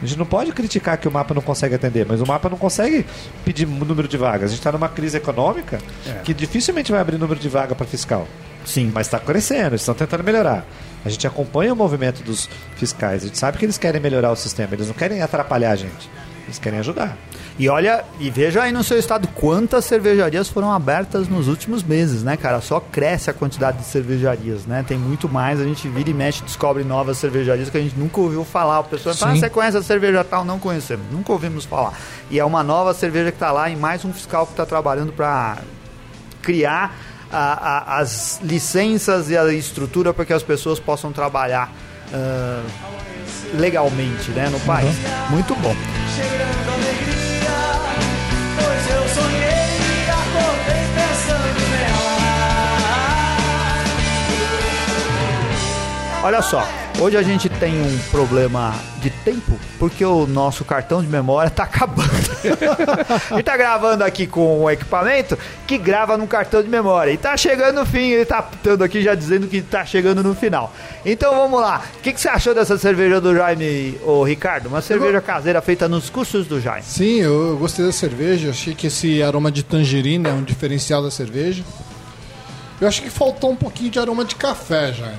A gente não pode criticar que o mapa não consegue atender, mas o mapa não consegue pedir número de vagas. A gente está numa crise econômica que dificilmente vai abrir número de vaga para fiscal. Sim. Mas está crescendo, estão tentando melhorar. A gente acompanha o movimento dos fiscais, a gente sabe que eles querem melhorar o sistema, eles não querem atrapalhar a gente, eles querem ajudar. E olha, e veja aí no seu estado quantas cervejarias foram abertas nos últimos meses, né, cara? Só cresce a quantidade de cervejarias, né? Tem muito mais, a gente vira e mexe, descobre novas cervejarias que a gente nunca ouviu falar. A pessoa fala, ah, você conhece a cerveja tal? Não conhecemos, nunca ouvimos falar. E é uma nova cerveja que está lá e mais um fiscal que está trabalhando para criar a- a- as licenças e a estrutura para que as pessoas possam trabalhar ah, legalmente, né, no país. Muito bom. Olha só, hoje a gente tem um problema de tempo, porque o nosso cartão de memória tá acabando. gente *laughs* tá gravando aqui com um equipamento que grava no cartão de memória. E tá chegando no fim, ele tá apitando aqui já dizendo que tá chegando no final. Então vamos lá. O que, que você achou dessa cerveja do Jaime, ô Ricardo? Uma cerveja caseira feita nos custos do Jaime. Sim, eu, eu gostei da cerveja. Achei que esse aroma de tangerina é um diferencial da cerveja. Eu acho que faltou um pouquinho de aroma de café já.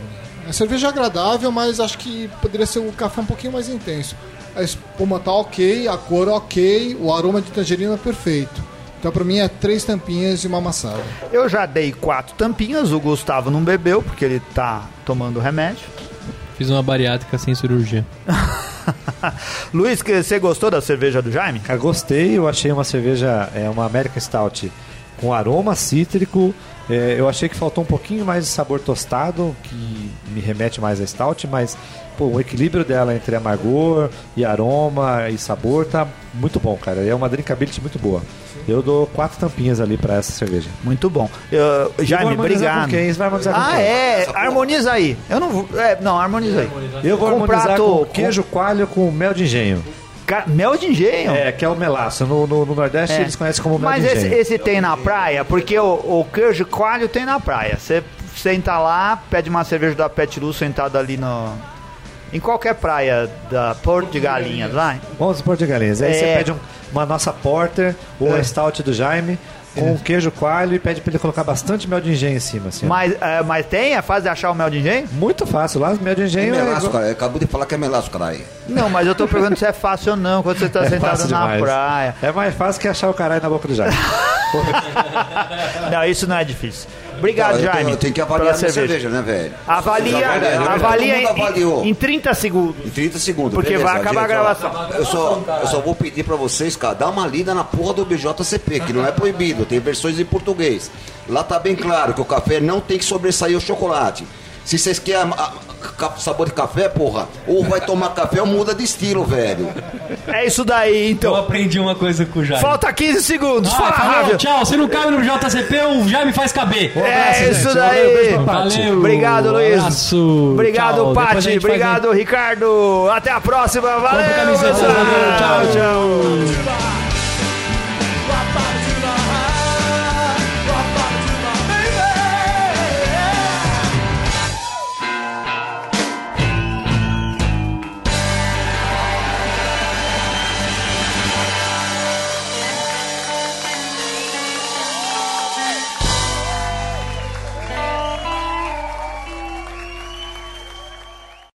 A cerveja é agradável, mas acho que poderia ser o café um pouquinho mais intenso. A espuma tá ok, a cor ok, o aroma de tangerina é perfeito. Então pra mim é três tampinhas e uma amassada. Eu já dei quatro tampinhas, o Gustavo não bebeu, porque ele tá tomando remédio. Fiz uma bariátrica sem cirurgia. *laughs* Luiz, que você gostou da cerveja do Jaime? Cara, gostei, eu achei uma cerveja, é uma American Stout com aroma cítrico. É, eu achei que faltou um pouquinho mais de sabor tostado, que me remete mais a Stout, mas pô, o equilíbrio dela entre amargor e aroma e sabor tá muito bom, cara. É uma drinkability muito boa. Eu dou quatro tampinhas ali pra essa cerveja. Muito bom. Eu, Jaime, obrigado. com quem? Você vai harmonizar com Ah, quem? é? Harmoniza aí. Eu não vou. É, não, harmoniza aí. Eu vou Com harmonizar com queijo coalho com mel de engenho. Mel de engenho. É, que é o melaço. No, no- no Nordeste É. eles conhecem como mel Mas de esse, engenho. esse tem na praia, porque o, o queijo coalho tem na praia. Você senta lá, pede uma cerveja da Pet Lu sentado ali no. Em qualquer praia da Porto de Galinhas lá. Vamos supor de galinhas. Aí É. você pede um- uma nossa porter ou É. a stout do Jaime com um queijo coalho e pede pra ele colocar bastante mel de engenho em cima. Assim, ó. Mas, é, mas tem? É fácil de achar o mel de engenho? Muito fácil. Lá mel de É engenho é, melaço, igual- cara. Acabou de falar que é melaço, caralho. Não, mas eu tô perguntando se é fácil ou não quando você tá *laughs* é sentado fácil na demais. praia. É mais fácil que achar o caralho na boca do Jaime. *laughs* Não, isso não é difícil. Obrigado, Jaime. eu tenho que avaliar minha cerveja. cerveja, né, velho? Avalia, É é verdade. avalia mundo em, em, em 30 segundos. Em 30 segundos. Porque beleza, vai acabar a gravação. Eu só, eu só vou pedir pra vocês, cara, dar uma lida na porra do BJCP, que não é proibido, tem versões em português. Lá tá bem claro que o café não tem que sobressair o chocolate. Se vocês querem a- a- sabor de café, porra, ou vai tomar café ou muda de estilo, velho. É isso daí, Eu então. aprendi uma coisa com o Jaime. Falta 15 segundos. Ah, Fala, falou, tchau. Se não cabe no JCP, o Jaime faz caber. É isso gente. daí. Valeu. Obrigado, Luiz. Abraço. Obrigado, Tchau. Pati. faz Obrigado, Ricardo. Até a próxima. Valeu. camiseta. Valeu, tchau. tchau.